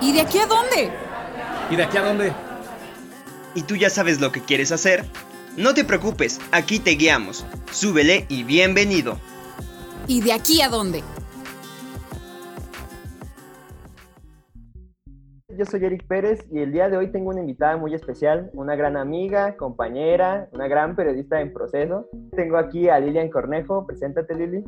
¿Y de aquí a dónde? ¿Y de aquí a dónde? ¿Y tú ya sabes lo que quieres hacer? No te preocupes, aquí te guiamos. Súbele y bienvenido. ¿Y de aquí a dónde? Yo soy Eric Pérez y el día de hoy tengo una invitada muy especial, una gran amiga, compañera, una gran periodista en proceso. Tengo aquí a Lilian Cornejo. Preséntate, Lili.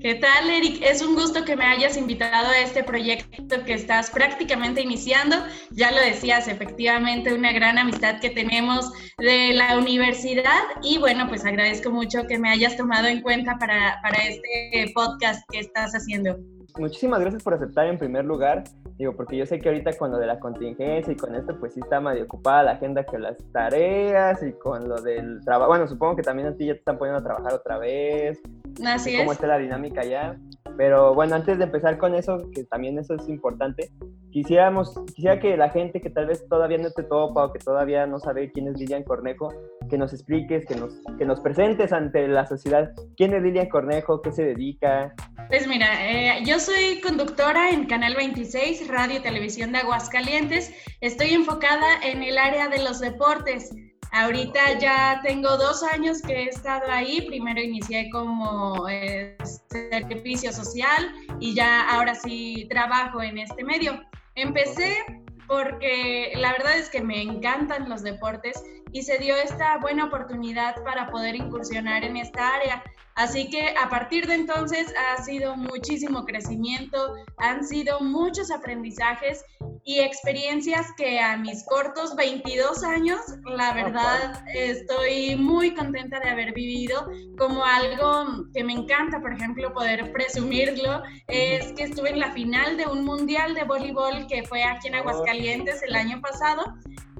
¿Qué tal, Eric? Es un gusto que me hayas invitado a este proyecto que estás prácticamente iniciando. Ya lo decías, efectivamente, una gran amistad que tenemos de la universidad y bueno, pues agradezco mucho que me hayas tomado en cuenta para, para este podcast que estás haciendo muchísimas gracias por aceptar en primer lugar. Digo, porque yo sé que ahorita con lo de la contingencia y con esto, pues sí está medio ocupada la agenda con las tareas y con lo del trabajo. Bueno, supongo que también a ti ya te están poniendo a trabajar otra vez. Así es. ¿Cómo está la dinámica ya? Pero bueno, antes de empezar con eso, que también eso es importante, quisiéramos, quisiera que la gente que tal vez todavía no te topa o que todavía no sabe quién es Lilian Cornejo, que nos expliques, que nos, que nos presentes ante la sociedad quién es Lilian Cornejo, qué se dedica. Pues mira, eh, yo soy conductora en Canal 26, Radio y Televisión de Aguascalientes. Estoy enfocada en el área de los deportes. Ahorita ya tengo dos años que he estado ahí. Primero inicié como eh, servicio social y ya ahora sí trabajo en este medio. Empecé porque la verdad es que me encantan los deportes y se dio esta buena oportunidad para poder incursionar en esta área. Así que a partir de entonces ha sido muchísimo crecimiento, han sido muchos aprendizajes y experiencias que a mis cortos 22 años, la verdad, estoy muy contenta de haber vivido como algo que me encanta, por ejemplo, poder presumirlo, es que estuve en la final de un mundial de voleibol que fue aquí en Aguascalientes el año pasado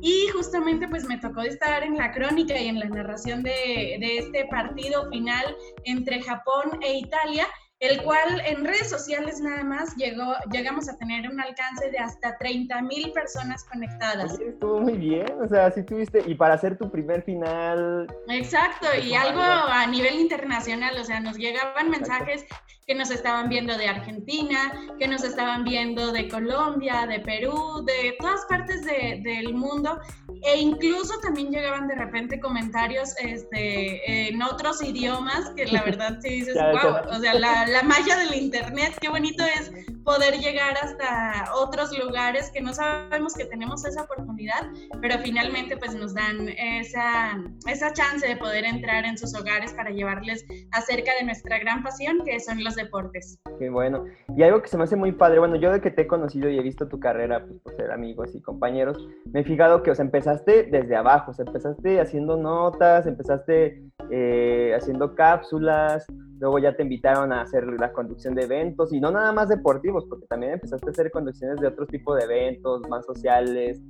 y justamente pues me tocó estar en la crónica y en la narración de, de este partido final entre Japón e Italia el cual en redes sociales nada más llegó, llegamos a tener un alcance de hasta 30 mil personas conectadas. estuvo muy bien, o sea, sí tuviste, y para hacer tu primer final. Exacto, y algo a nivel internacional, o sea, nos llegaban mensajes que nos estaban viendo de Argentina, que nos estaban viendo de Colombia, de Perú, de todas partes del mundo, e incluso también llegaban de repente comentarios este, en otros idiomas, que la verdad sí dices, wow, o sea, la, la magia del Internet, qué bonito es poder llegar hasta otros lugares que no sabemos que tenemos esa oportunidad, pero finalmente pues nos dan esa, esa chance de poder entrar en sus hogares para llevarles acerca de nuestra gran pasión que son los deportes. Qué bueno. Y algo que se me hace muy padre, bueno, yo de que te he conocido y he visto tu carrera pues, por ser amigos y compañeros, me he fijado que, o sea, empezaste desde abajo, o sea, empezaste haciendo notas, empezaste eh, haciendo cápsulas, luego ya te invitaron a hacer la conducción de eventos y no nada más deportivos, porque también empezaste a hacer conducciones de otro tipo de eventos, más sociales,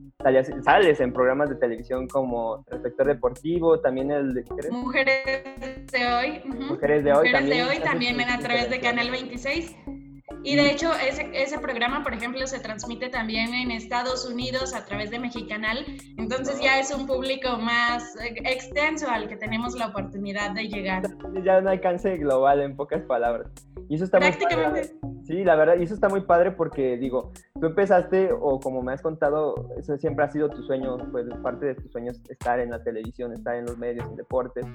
sales en programas de televisión como Reflector Deportivo, también el de... Mujeres de hoy. Mujeres de hoy Mujeres también. de hoy también a través de Canal 26. Y de hecho, ese, ese programa, por ejemplo, se transmite también en Estados Unidos a través de Mexicanal. Entonces ya es un público más extenso al que tenemos la oportunidad de llegar. Ya un alcance global, en pocas palabras. Y eso está Prácticamente. Sí, la verdad, y eso está muy padre porque, digo, tú empezaste, o como me has contado, eso siempre ha sido tu sueño, pues parte de tus sueños estar en la televisión, estar en los medios, en deportes.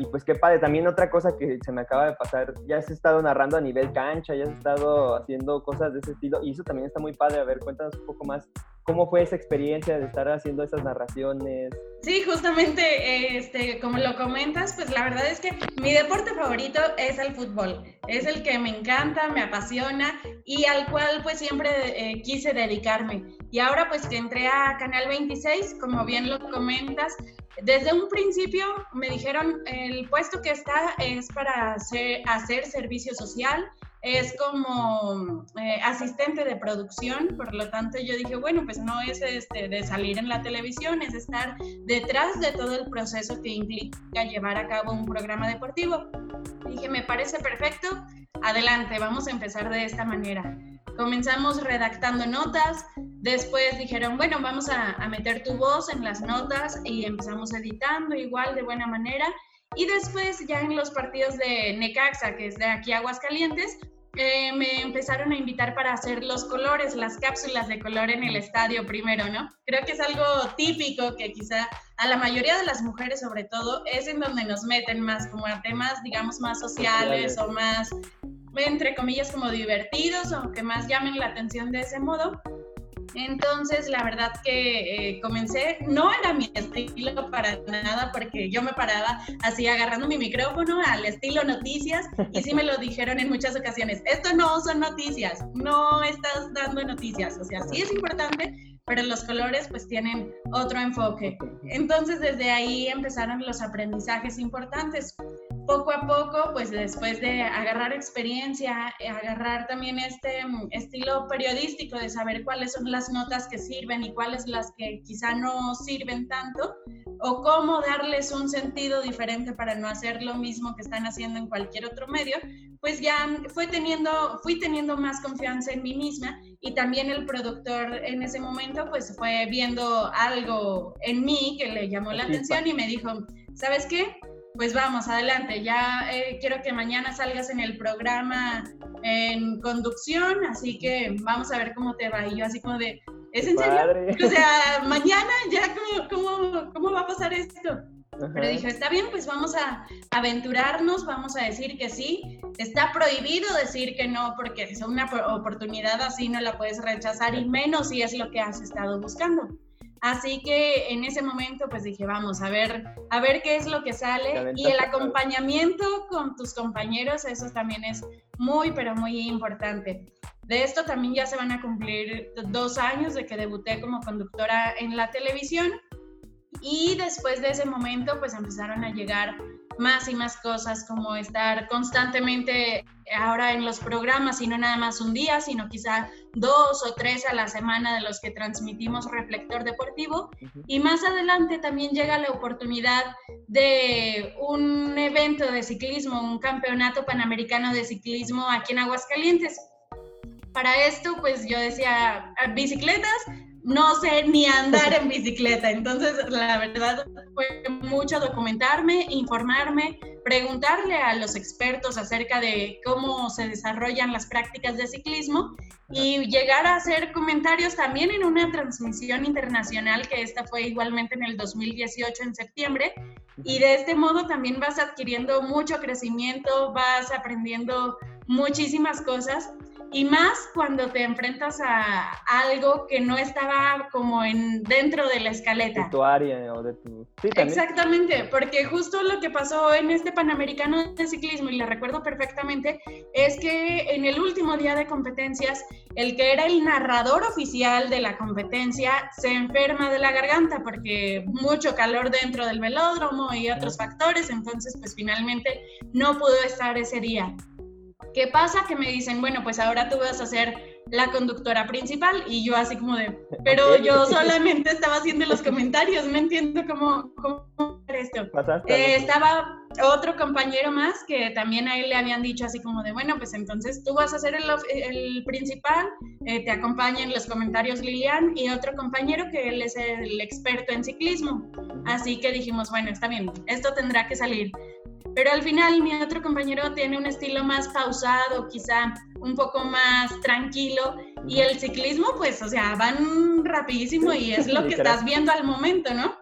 Y pues qué padre, también otra cosa que se me acaba de pasar, ya has estado narrando a nivel cancha, ya has estado haciendo cosas de ese estilo, y eso también está muy padre. A ver, cuéntanos un poco más ¿Cómo fue esa experiencia de estar haciendo esas narraciones? Sí, justamente, este, como lo comentas, pues la verdad es que mi deporte favorito es el fútbol. Es el que me encanta, me apasiona y al cual pues siempre eh, quise dedicarme. Y ahora pues que entré a Canal 26, como bien lo comentas, desde un principio me dijeron el puesto que está es para hacer, hacer servicio social es como eh, asistente de producción, por lo tanto yo dije, bueno, pues no es este, de salir en la televisión, es estar detrás de todo el proceso que implica llevar a cabo un programa deportivo. Dije, me parece perfecto, adelante, vamos a empezar de esta manera. Comenzamos redactando notas, después dijeron, bueno, vamos a, a meter tu voz en las notas y empezamos editando igual de buena manera. Y después ya en los partidos de Necaxa, que es de aquí Aguascalientes, eh, me empezaron a invitar para hacer los colores, las cápsulas de color en el estadio primero, ¿no? Creo que es algo típico que quizá a la mayoría de las mujeres sobre todo es en donde nos meten más como a temas, digamos, más sociales o más, entre comillas, como divertidos o que más llamen la atención de ese modo. Entonces, la verdad que eh, comencé, no era mi estilo para nada, porque yo me paraba así agarrando mi micrófono al estilo noticias y sí me lo dijeron en muchas ocasiones, esto no son noticias, no estás dando noticias, o sea, sí es importante, pero los colores pues tienen otro enfoque. Entonces, desde ahí empezaron los aprendizajes importantes poco a poco, pues después de agarrar experiencia, eh, agarrar también este mm, estilo periodístico de saber cuáles son las notas que sirven y cuáles las que quizá no sirven tanto, o cómo darles un sentido diferente para no hacer lo mismo que están haciendo en cualquier otro medio, pues ya fue teniendo, fui teniendo más confianza en mí misma y también el productor en ese momento pues fue viendo algo en mí que le llamó la atención y me dijo, ¿sabes qué? Pues vamos, adelante. Ya eh, quiero que mañana salgas en el programa en conducción, así que vamos a ver cómo te va. Y yo así como de, ¿es en serio? O sea, mañana ya, ¿cómo, cómo, va a pasar esto? Pero dije, está bien, pues vamos a aventurarnos, vamos a decir que sí. Está prohibido decir que no, porque es una oportunidad así, no la puedes rechazar, y menos si es lo que has estado buscando. Así que en ese momento pues dije, vamos a ver, a ver qué es lo que sale y el acompañamiento con tus compañeros, eso también es muy, pero muy importante. De esto también ya se van a cumplir dos años de que debuté como conductora en la televisión y después de ese momento pues empezaron a llegar más y más cosas como estar constantemente ahora en los programas y no nada más un día, sino quizá dos o tres a la semana de los que transmitimos Reflector Deportivo. Y más adelante también llega la oportunidad de un evento de ciclismo, un campeonato panamericano de ciclismo aquí en Aguascalientes. Para esto, pues yo decía, bicicletas, no sé ni andar en bicicleta. Entonces, la verdad fue mucho documentarme, informarme, preguntarle a los expertos acerca de cómo se desarrollan las prácticas de ciclismo y llegar a hacer comentarios también en una transmisión internacional, que esta fue igualmente en el 2018 en septiembre. Y de este modo también vas adquiriendo mucho crecimiento, vas aprendiendo muchísimas cosas y más cuando te enfrentas a algo que no estaba como en dentro de la escaleta. De tu área o de tu... Sí, Exactamente, porque justo lo que pasó en este Panamericano de Ciclismo, y lo recuerdo perfectamente, es que en el último día de competencias, el que era el narrador oficial de la competencia se enferma de la garganta porque mucho calor dentro del velódromo y otros factores, entonces pues finalmente no pudo estar ese día. ¿Qué pasa? Que me dicen, bueno, pues ahora tú vas a ser la conductora principal y yo así como de, pero yo solamente estaba haciendo los comentarios, no entiendo cómo, cómo esto. Eh, estaba otro compañero más que también a él le habían dicho así como de, bueno, pues entonces tú vas a ser el, principal, eh, te acompaña en los comentarios Lilian y otro compañero que él es el experto en ciclismo. Así que dijimos, bueno, está bien, esto tendrá que salir. Pero al final mi otro compañero tiene un estilo más pausado, quizá un poco más tranquilo y el ciclismo pues, o sea, van rapidísimo y es lo que estás viendo al momento, ¿no?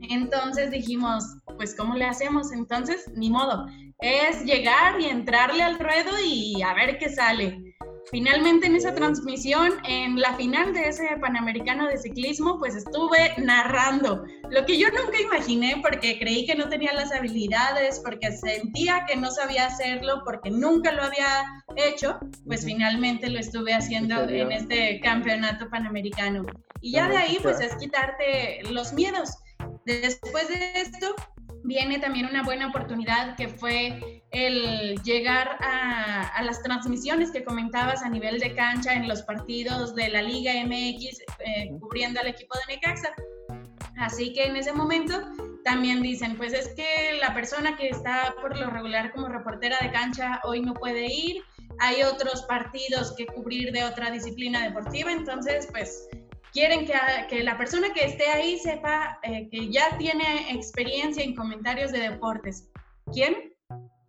Entonces dijimos, pues ¿cómo le hacemos? Entonces, ni modo, es llegar y entrarle al ruedo y a ver qué sale. Finalmente en esa transmisión, en la final de ese Panamericano de Ciclismo, pues estuve narrando, lo que yo nunca imaginé porque creí que no tenía las habilidades, porque sentía que no sabía hacerlo, porque nunca lo había hecho, pues finalmente lo estuve haciendo en este Campeonato Panamericano. Y ya de ahí pues es quitarte los miedos. Después de esto, viene también una buena oportunidad que fue el llegar a, las transmisiones que comentabas a nivel de cancha en los partidos de la Liga MX eh, cubriendo al equipo de Necaxa. Así que en ese momento también dicen, pues es que la persona que está por lo regular como reportera de cancha hoy no puede ir, hay otros partidos que cubrir de otra disciplina deportiva, entonces pues quieren que, que, la persona que esté ahí sepa eh, que ya tiene experiencia en comentarios de deportes. ¿Quién?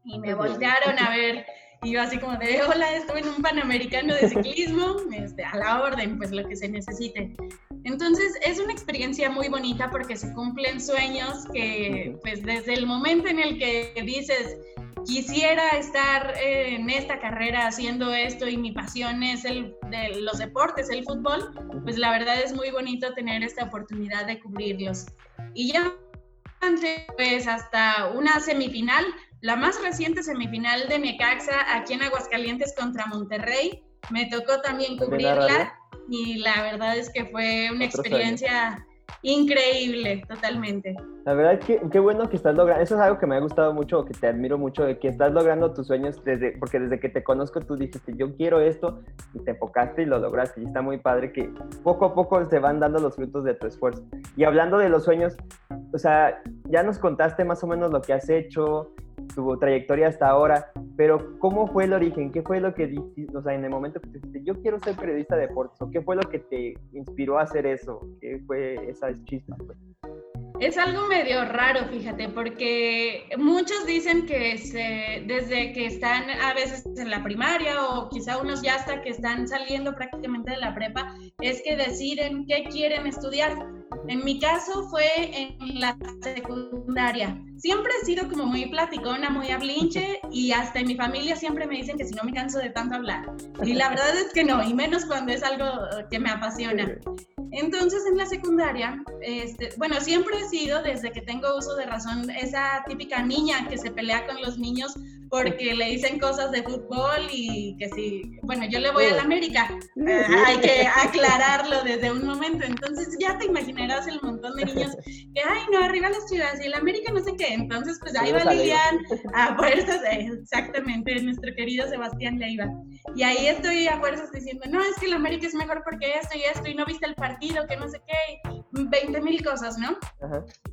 Y me voltearon a ver Y yo así como de, hola, estoy en un Panamericano de ciclismo, este, a la orden, pues lo que se necesite. Entonces es una experiencia muy bonita porque se cumplen sueños que pues desde el momento en el que dices, quisiera estar en esta carrera haciendo esto y mi pasión es el de los deportes, el fútbol, pues la verdad es muy bonito tener esta oportunidad de cubrirlos. Y ya pues hasta una semifinal, la más reciente semifinal de Necaxa aquí en Aguascalientes contra Monterrey, me tocó también cubrirla y la verdad es que fue una experiencia increíble, totalmente. La verdad que qué bueno que estás logrando, eso es algo que me ha gustado mucho, que te admiro mucho, de que estás logrando tus sueños desde, porque desde que te conozco tú dijiste, yo quiero esto, y te enfocaste y lo lograste, y está muy padre que poco a poco se van dando los frutos de tu esfuerzo. Y hablando de los sueños, o sea, ya nos contaste más o menos lo que has hecho, tu trayectoria hasta ahora, pero ¿cómo fue el origen? ¿Qué fue lo que dijiste, o sea, en el momento que te dijiste, yo quiero ser periodista de deportes, o qué fue lo que te inspiró a hacer eso? ¿Qué fue esa chispa? Pues? Es algo medio raro, fíjate, porque muchos dicen que desde que están a veces en la primaria o quizá unos ya hasta que están saliendo prácticamente de la prepa, es que deciden qué quieren estudiar. En mi caso fue en la secundaria. Siempre he sido como muy platicona, muy hablinche y hasta en mi familia siempre me dicen que si no me canso de tanto hablar. Y la verdad es que no, y menos cuando es algo que me apasiona. Entonces en la secundaria, este, bueno, siempre he sido, desde que tengo uso de razón, esa típica niña que se pelea con los niños porque le dicen cosas de fútbol y que si, bueno, yo le voy a la América, eh, hay que aclararlo desde un momento, entonces ya te imaginarás el montón de niños que, ay, no, arriba las chivas y el América no sé qué, entonces pues ahí va Lilian a fuerzas, exactamente, nuestro querido Sebastián Leiva, y ahí estoy a fuerzas diciendo, no, es que el América es mejor porque esto y esto, y no viste el partido, que no sé qué, 20 mil cosas, ¿no?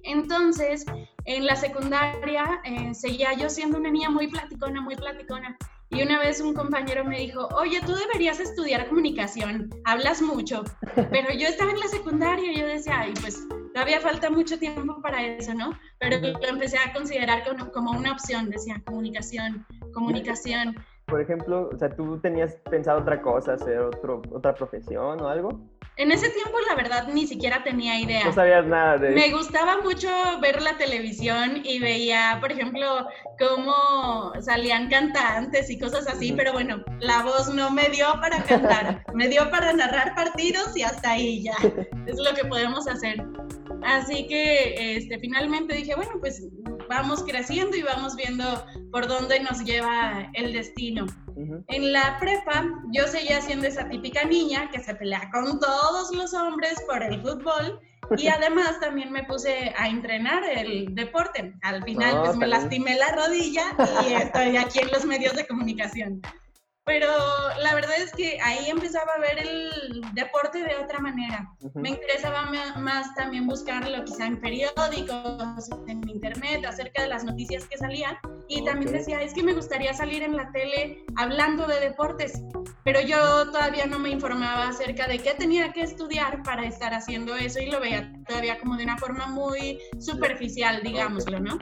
Entonces, en la secundaria eh, seguía yo siendo una niña muy platicona, muy platicona. Y una vez un compañero me dijo, oye, tú deberías estudiar comunicación, hablas mucho. Pero yo estaba en la secundaria y yo decía, ay, pues todavía falta mucho tiempo para eso, ¿no? Pero lo empecé a considerar como, como una opción, decía, comunicación, comunicación. Por ejemplo, o sea, ¿tú tenías pensado otra cosa, hacer otro, otra profesión o algo? En ese tiempo, la verdad, ni siquiera tenía idea. No sabías nada de Me gustaba mucho ver la televisión y veía, por ejemplo, cómo salían cantantes y cosas así, pero bueno, la voz no me dio para cantar, me dio para narrar partidos y hasta ahí ya. Es lo que podemos hacer. Así que este, finalmente dije, bueno, pues vamos creciendo y vamos viendo por dónde nos lleva el destino. En la prepa yo seguía siendo esa típica niña que se pelea con todos los hombres por el fútbol y además también me puse a entrenar el deporte. Al final pues me lastimé la rodilla y estoy aquí en los medios de comunicación. Pero la verdad es que ahí empezaba a ver el deporte de otra manera. Me interesaba más también buscarlo quizá en periódicos, en internet, acerca de las noticias que salían. Y también decía, es que me gustaría salir en la tele hablando de deportes. Pero yo todavía no me informaba acerca de qué tenía que estudiar para estar haciendo eso y lo veía todavía como de una forma muy superficial, digámoslo, ¿no?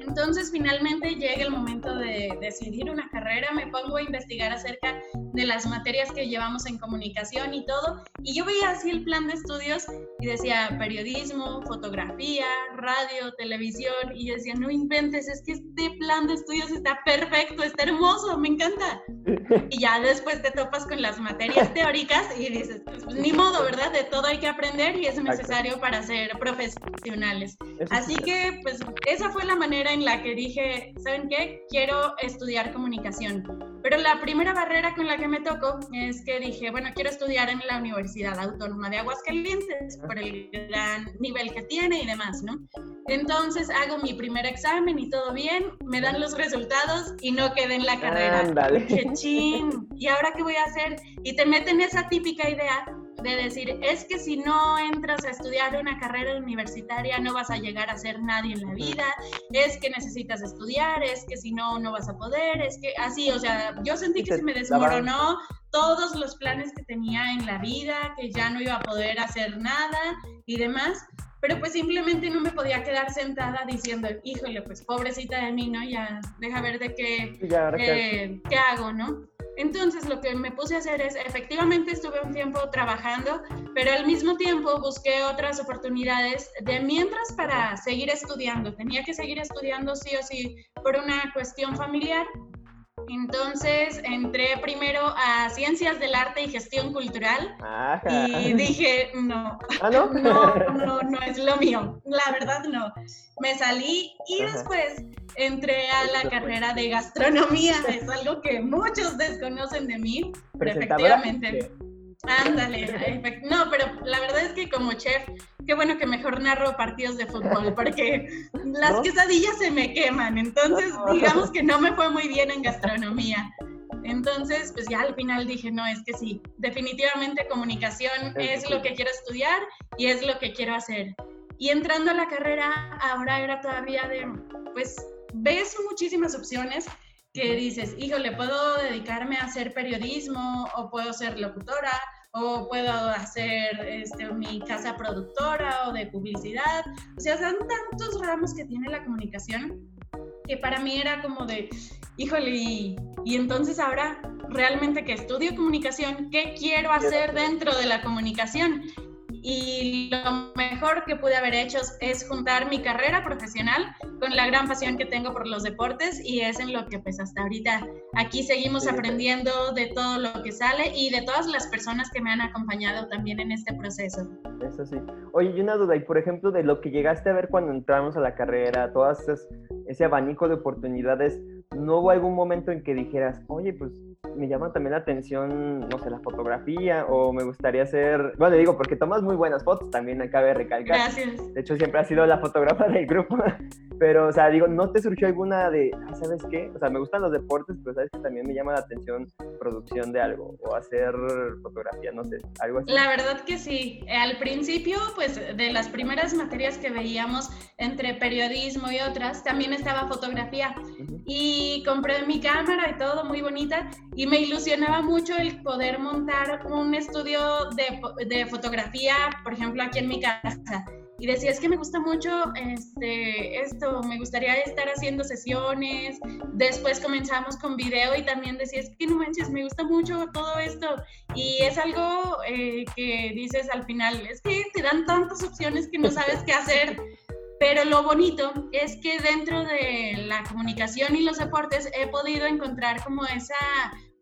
Entonces finalmente llega el momento de decidir una carrera, me pongo a investigar acerca de las materias que llevamos en comunicación y todo, y yo veía así el plan de estudios y decía periodismo, fotografía, radio, televisión, y yo decía, no inventes, es que este plan de estudios está perfecto, está hermoso, me encanta. Y ya después te topas con las materias teóricas y dices, pues, ni modo, ¿verdad? De todo hay que aprender y es necesario para ser profesionales. Así que pues esa fue la manera en la que dije, ¿saben qué? Quiero estudiar comunicación. Pero la primera barrera con la que me tocó es que dije, bueno, quiero estudiar en la Universidad Autónoma de Aguascalientes por el gran nivel que tiene y demás, ¿no? Entonces hago mi primer examen y todo bien, me dan los resultados y no quedé en la carrera. ¡Qué chin! ¿Y ahora qué voy a hacer? Y te meten esa típica idea de decir, es que si no entras a estudiar una carrera universitaria no vas a llegar a ser nadie en la vida, es que necesitas estudiar, es que si no, no vas a poder, es que así, o sea, yo sentí que se me desmoronó todos los planes que tenía en la vida, que ya no iba a poder hacer nada y demás. pero pues simplemente no me podía quedar sentada diciendo, híjole, pues pobrecita de mí, ¿no? Ya, deja ver de qué, eh, qué hago, ¿no? Entonces lo que me puse a hacer es, efectivamente estuve un tiempo trabajando, pero al mismo tiempo busqué otras oportunidades de mientras para seguir estudiando. Tenía que seguir estudiando sí o sí por una cuestión familiar entonces entré primero a Ciencias del Arte y Gestión Cultural y dije, no, ¿Ah, no? no, no, es lo mío, la verdad no. Me salí y después entré a la carrera de gastronomía, es algo que muchos desconocen de mí, efectivamente. Ándale, no, pero la verdad es que como chef, qué bueno que mejor narro partidos de fútbol, porque las quesadillas se me queman, entonces digamos que no me fue muy bien en gastronomía. Entonces, pues ya al final dije, no, es que sí, definitivamente comunicación es lo que quiero estudiar y es lo que quiero hacer. Y entrando a la carrera, ahora era todavía de, pues ves muchísimas opciones que dices, híjole, puedo dedicarme a hacer periodismo o puedo ser locutora o puedo hacer este, mi casa productora o de publicidad. O sea, son tantos ramos que tiene la comunicación que para mí era como de, híjole, y, y entonces ahora realmente que estudio comunicación, ¿qué quiero hacer dentro de la comunicación? Y lo mejor que pude haber hecho es juntar mi carrera profesional con la gran pasión que tengo por los deportes y es en lo que pues hasta ahorita aquí seguimos aprendiendo de todo lo que sale y de todas las personas que me han acompañado también en este proceso. Eso sí. Oye, y una duda, y por ejemplo, de lo que llegaste a ver cuando entramos a la carrera, todas ese abanico de oportunidades, ¿no hubo algún momento en que dijeras, oye, pues me llama también la atención, no sé, la fotografía o me gustaría hacer, bueno, digo, porque tomas muy buenas fotos, también cabe recalcar. Gracias. De hecho, siempre has sido la fotógrafa del grupo, pero, o sea, digo, ¿no te surgió alguna de, ¿sabes qué? O sea, me gustan los deportes, pero sabes que también me llama la atención producción de algo o hacer fotografía, no sé, algo así. La verdad que sí. Al principio, pues, de las primeras materias que veíamos entre periodismo y otras, también estaba fotografía. Y compré mi cámara y todo muy bonita y me ilusionaba mucho el poder montar un estudio de, de, fotografía, por ejemplo, aquí en mi casa. Y decía, es que me gusta mucho este, esto, me gustaría estar haciendo sesiones. Después comenzamos con video y también decía, es que no manches, me gusta mucho todo esto. Y es algo eh, que dices al final, es que te dan tantas opciones que no sabes qué hacer. Pero lo bonito es que dentro de la comunicación y los deportes he podido encontrar como esa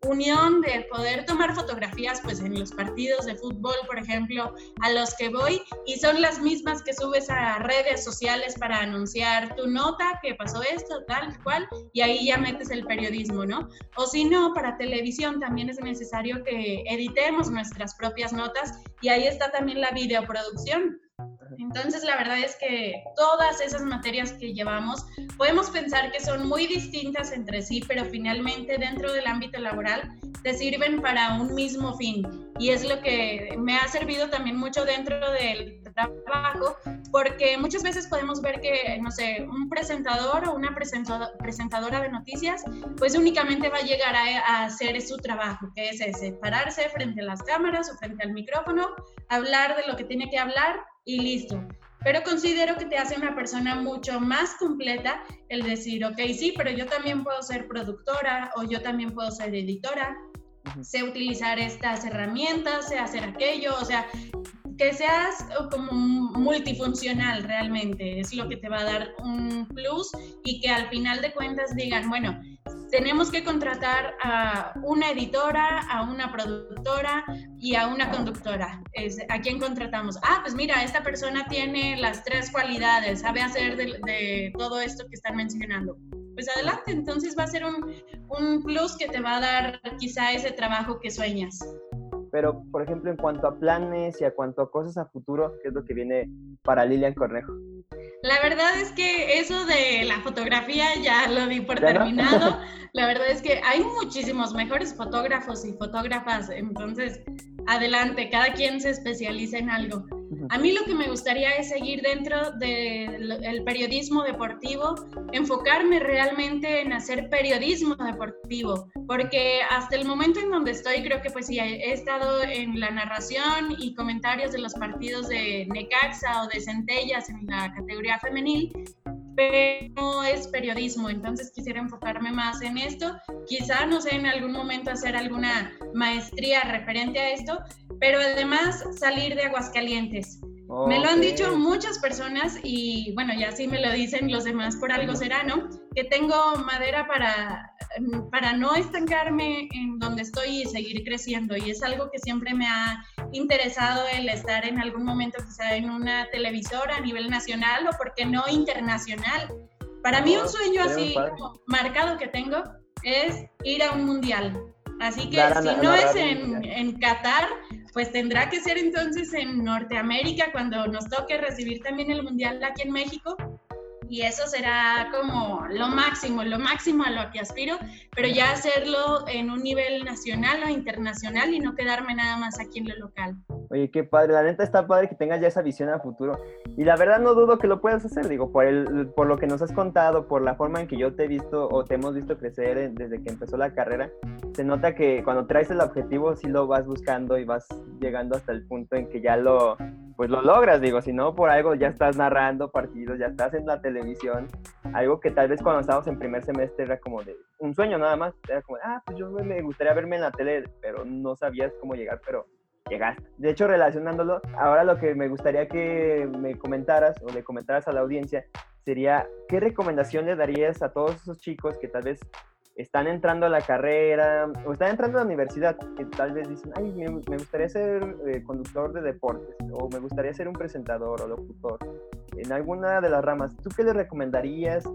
unión de poder tomar fotografías pues en los partidos de fútbol, por ejemplo, a los que voy y son las mismas que subes a redes sociales para anunciar tu nota, que pasó esto, tal cual, y ahí ya metes el periodismo, ¿no? O si no, para televisión también es necesario que editemos nuestras propias notas y ahí está también la videoproducción entonces, la verdad es que todas esas materias que llevamos podemos pensar que son muy distintas entre sí, pero finalmente dentro del ámbito laboral te sirven para un mismo fin. Y es lo que me ha servido también mucho dentro del trabajo, porque muchas veces podemos ver que, no sé, un presentador o una presentadora de noticias, pues únicamente va a llegar a, hacer su trabajo, que es ese, pararse frente a las cámaras o frente al micrófono, hablar de lo que tiene que hablar y listo. Pero considero que te hace una persona mucho más completa el decir, ok, sí, pero yo también puedo ser productora o yo también puedo ser editora, sé utilizar estas herramientas, sé hacer aquello, o sea, que seas como multifuncional realmente, es lo que te va a dar un plus y que al final de cuentas digan, bueno, tenemos que contratar a una editora, a una productora y a una conductora. ¿A quién contratamos? Ah, pues mira, esta persona tiene las tres cualidades, sabe hacer de, todo esto que están mencionando. Pues adelante, entonces va a ser un, un plus que te va a dar quizá ese trabajo que sueñas. Pero, por ejemplo, en cuanto a planes y a cuanto a cosas a futuro, ¿qué es lo que viene para Lilian Cornejo? La verdad es que eso de la fotografía ya lo di por terminado. La verdad es que hay muchísimos mejores fotógrafos y fotógrafas, entonces adelante, cada quien se especializa en algo. A mí lo que me gustaría es seguir dentro del periodismo deportivo, enfocarme realmente en hacer periodismo deportivo, porque hasta el momento en donde estoy creo que pues sí, he estado en la narración y comentarios de los partidos de Necaxa o de Centellas en la categoría femenil, pero no es periodismo, entonces quisiera enfocarme más en esto. Quizá, no sé, en algún momento hacer alguna maestría referente a esto, pero además salir de Aguascalientes. Me lo han dicho muchas personas y bueno, ya sí me lo dicen los demás por algo será, ¿no? Que tengo madera para, para no estancarme en donde estoy y seguir creciendo y es algo que siempre me ha interesado el estar en algún momento quizá en una televisora a nivel nacional o porque no internacional. Para mí un sueño así marcado que tengo es ir a un mundial. Así que si no es en, en Qatar, pues tendrá que ser entonces en Norteamérica cuando nos toque recibir también el Mundial aquí en México. Y eso será como lo máximo, lo máximo a lo que aspiro, pero ya hacerlo en un nivel nacional o internacional y no quedarme nada más aquí en lo local. Oye, qué padre, la neta está padre que tengas ya esa visión a futuro. Y la verdad no dudo que lo puedas hacer, digo, por, el, por lo que nos has contado, por la forma en que yo te he visto o te hemos visto crecer desde que empezó la carrera, se nota que cuando traes el objetivo sí lo vas buscando y vas llegando hasta el punto en que ya lo, pues lo logras, digo, si no por algo ya estás narrando partidos, ya estás en la televisión, algo que tal vez cuando estábamos en primer semestre era como de un sueño nada más, era como, ah, pues yo me gustaría verme en la tele, pero no sabías cómo llegar, pero llegaste. De hecho, relacionándolo, ahora lo que me gustaría que me comentaras o le comentaras a la audiencia sería, ¿qué recomendación le darías a todos esos chicos que tal vez están entrando a la carrera o están entrando a la universidad, que tal vez dicen, ay, me, gustaría ser eh, conductor de deportes o me gustaría ser un presentador o locutor en alguna de las ramas, ¿tú qué les recomendarías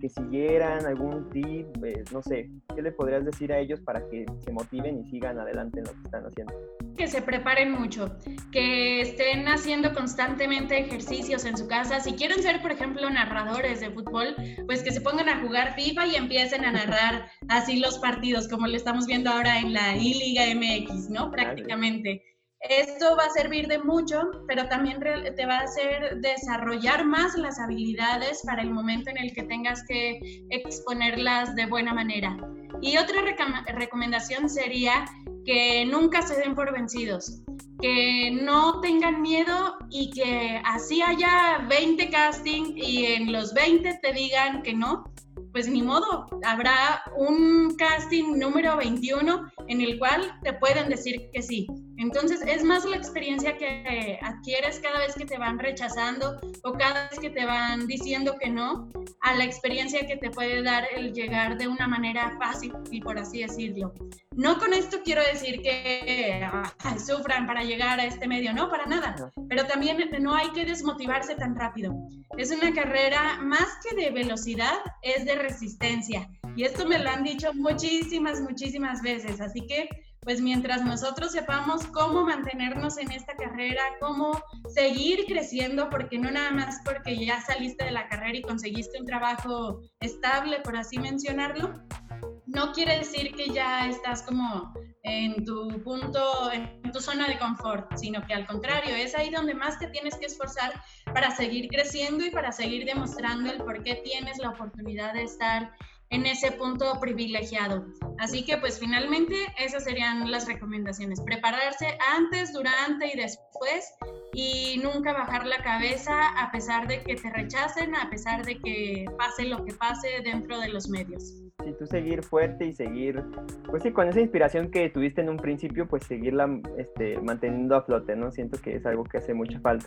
que siguieran algún tip? Eh, no sé, ¿qué le podrías decir a ellos para que se motiven y sigan adelante en lo que están haciendo? Que se preparen mucho, que estén haciendo constantemente ejercicios en su casa. Si quieren ser, por ejemplo, narradores de fútbol, pues que se pongan a jugar FIFA y empiecen a narrar así los partidos, como lo estamos viendo ahora en la I-Liga MX, ¿no? Prácticamente. Esto va a servir de mucho, pero también te va a hacer desarrollar más las habilidades para el momento en el que tengas que exponerlas de buena manera. Y otra recomendación sería que nunca se den por vencidos, que no tengan miedo y que así haya 20 casting y en los 20 te digan que no, pues ni modo, habrá un casting número 21 en el cual te pueden decir que sí. Entonces es más la experiencia que adquieres cada vez que te van rechazando o cada vez que te van diciendo que no, a la experiencia que te puede dar el llegar de una manera fácil, y por así decirlo. No con esto quiero decir que sufran para llegar a este medio, no, para nada, pero también no hay que desmotivarse tan rápido. Es una carrera más que de velocidad, es de resistencia. Y esto me lo han dicho muchísimas, muchísimas veces. Así que pues mientras nosotros sepamos cómo mantenernos en esta carrera, cómo seguir creciendo, porque no nada más porque ya saliste de la carrera y conseguiste un trabajo estable, por así mencionarlo, no quiere decir que ya estás como en tu punto, en tu zona de confort, sino que al contrario, es ahí donde más te tienes que esforzar para seguir creciendo y para seguir demostrando el por qué tienes la oportunidad de estar en ese punto privilegiado. Así que pues finalmente esas serían las recomendaciones. Prepararse antes, durante y después y nunca bajar la cabeza a pesar de que te rechacen, a pesar de que pase lo que pase dentro de los medios. Sí, tú seguir fuerte y seguir, pues sí, con esa inspiración que tuviste en un principio, pues seguirla este, manteniendo a flote, ¿no? Siento que es algo que hace mucha falta.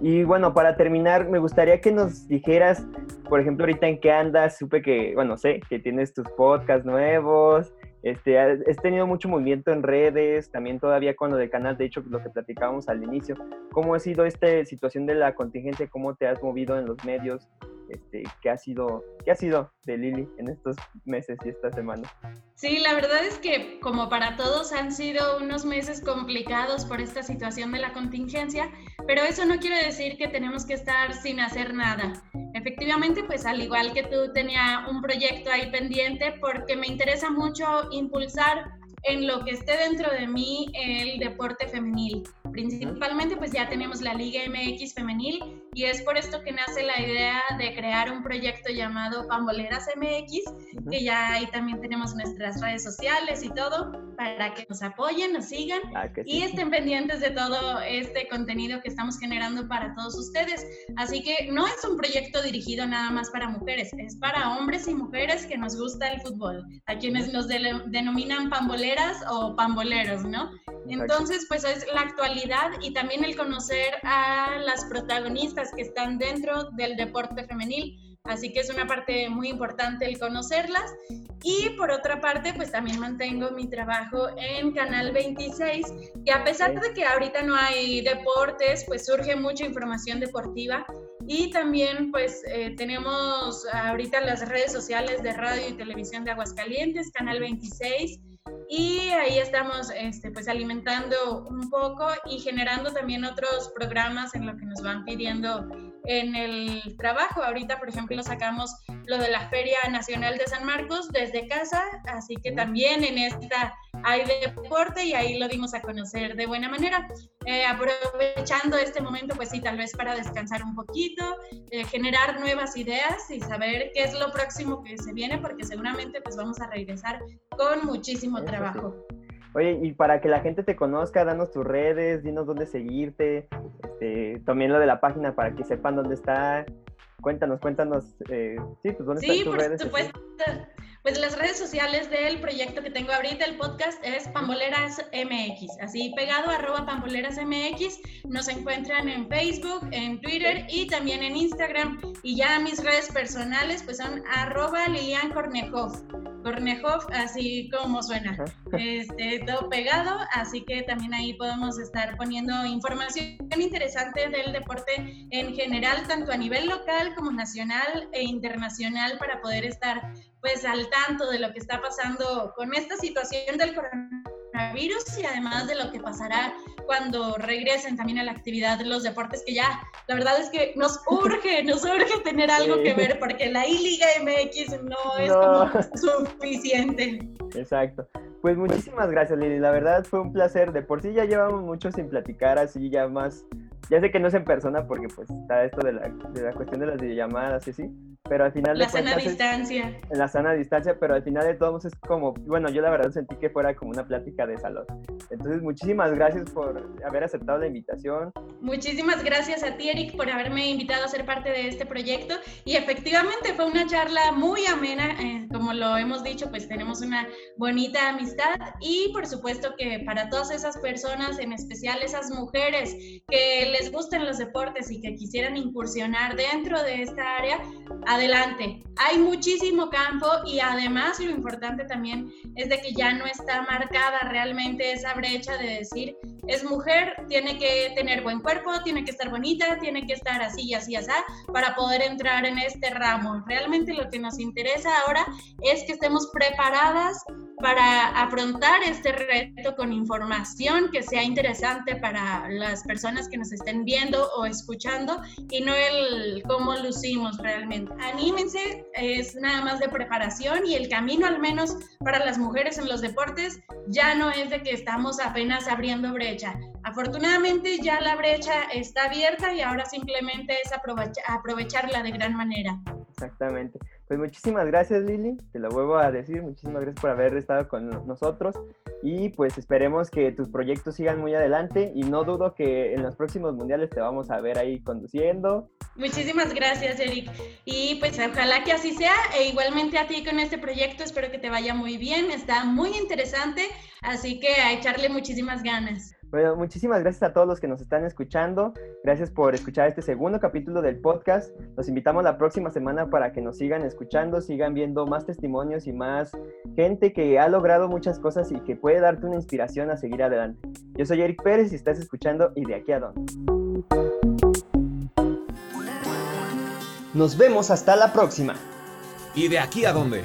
Y bueno, para terminar, me gustaría que nos dijeras, por ejemplo, ahorita en qué andas, supe que, bueno, sé que tienes tus podcasts nuevos, este, has tenido mucho movimiento en redes, también todavía con lo del canal, de hecho, lo que platicábamos al inicio. ¿Cómo ha sido esta situación de la contingencia? ¿Cómo te has movido en los medios? Este, ¿qué, ha sido, ¿Qué ha sido de Lili en estos meses y esta semana? Sí, la verdad es que como para todos han sido unos meses complicados por esta situación de la contingencia, pero eso no quiere decir que tenemos que estar sin hacer nada. Efectivamente, pues al igual que tú tenía un proyecto ahí pendiente porque me interesa mucho impulsar en lo que esté dentro de mí el deporte femenil. Principalmente pues ya tenemos la Liga MX femenil y es por esto que nace la idea de crear un proyecto llamado Pamboleras MX, que ya ahí también tenemos nuestras redes sociales y todo para que nos apoyen, nos sigan ah, y estén pendientes de todo este contenido que estamos generando para todos ustedes. Así que no es un proyecto dirigido nada más para mujeres, es para hombres y mujeres que nos gusta el fútbol, a quienes nos denominan pamboleras o pamboleros, ¿no? Entonces, pues es la actualidad y también el conocer a las protagonistas que están dentro del deporte femenil. Así que es una parte muy importante el conocerlas. Y por otra parte, pues también mantengo mi trabajo en Canal 26, que a pesar de que ahorita no hay deportes, pues surge mucha información deportiva. Y también pues eh, tenemos ahorita las redes sociales de radio y televisión de Aguascalientes, Canal 26 y ahí estamos este, pues alimentando un poco y generando también otros programas en lo que nos van pidiendo en el trabajo. Ahorita, por ejemplo, sacamos lo de la Feria Nacional de San Marcos desde casa, así que también en esta hay deporte y ahí lo dimos a conocer de buena manera. Eh, aprovechando este momento, pues sí, tal vez para descansar un poquito, eh, generar nuevas ideas y saber qué es lo próximo que se viene, porque seguramente pues vamos a regresar con muchísimo trabajo. Oye, y para que la gente te conozca, danos tus redes, dinos dónde seguirte, este, también lo de la página para que sepan dónde está. Cuéntanos, cuéntanos, eh, sí, pues dónde están tus redes. Sí, por supuesto. Pues las redes sociales del proyecto que tengo ahorita, el podcast, es Pamboleras MX. Así pegado, arroba Pamboleras MX. Nos encuentran en Facebook, en Twitter y también en Instagram. Y ya mis redes personales, pues son arroba Lilian Kornejov. Kornejov, así como suena. Este, todo pegado, así que también ahí podemos estar poniendo información interesante del deporte en general, tanto a nivel local como nacional e internacional, para poder estar pues al tanto de lo que está pasando con esta situación del coronavirus y además de lo que pasará cuando regresen también a la actividad de los deportes, que ya la verdad es que nos urge, nos urge tener algo que ver porque la I-Liga MX no es como suficiente. Exacto. Pues muchísimas gracias, Lili. La verdad fue un placer. De por sí ya llevamos mucho sin platicar así, ya más. Ya sé que no es en persona porque pues está esto de la, de la cuestión de las videollamadas y así, pero al final la sana distancia. en la sana distancia, pero al final de todos es como, bueno, yo la verdad sentí que fuera como una plática de salón. Entonces, muchísimas gracias por haber aceptado la invitación. Muchísimas gracias a ti, Eric, por haberme invitado a ser parte de este proyecto. Y efectivamente fue una charla muy amena, eh, como lo hemos dicho, pues tenemos una bonita amistad y por supuesto que para todas esas personas, en especial esas mujeres que les gusten los deportes y que quisieran incursionar dentro de esta área, adelante. Hay muchísimo campo y además lo importante también es de que ya no está marcada realmente esa brecha de decir, es mujer, tiene que tener buen cuerpo, tiene que estar bonita, tiene que estar así y así, así, para poder entrar en este ramo. Realmente lo que nos interesa ahora es que estemos preparadas para afrontar este reto con información que sea interesante para las personas que nos estén viendo o escuchando y no el cómo lucimos realmente. Anímense, es nada más de preparación y el camino al menos para las mujeres en los deportes ya no es de que estamos apenas abriendo brecha. Afortunadamente ya la brecha está abierta y ahora simplemente es aprovecharla de gran manera. Exactamente. Pues muchísimas gracias Lili, te lo vuelvo a decir, muchísimas gracias por haber estado con nosotros y pues esperemos que tus proyectos sigan muy adelante y no dudo que en los próximos mundiales te vamos a ver ahí conduciendo. Muchísimas gracias Eric y pues ojalá que así sea e igualmente a ti con este proyecto espero que te vaya muy bien, está muy interesante, así que a echarle muchísimas ganas. Bueno, muchísimas gracias a todos los que nos están escuchando. Gracias por escuchar este segundo capítulo del podcast. Los invitamos la próxima semana para que nos sigan escuchando, sigan viendo más testimonios y más gente que ha logrado muchas cosas y que puede darte una inspiración a seguir adelante. Yo soy Eric Pérez y estás escuchando Y de aquí a dónde. Nos vemos hasta la próxima. ¿Y de aquí a dónde?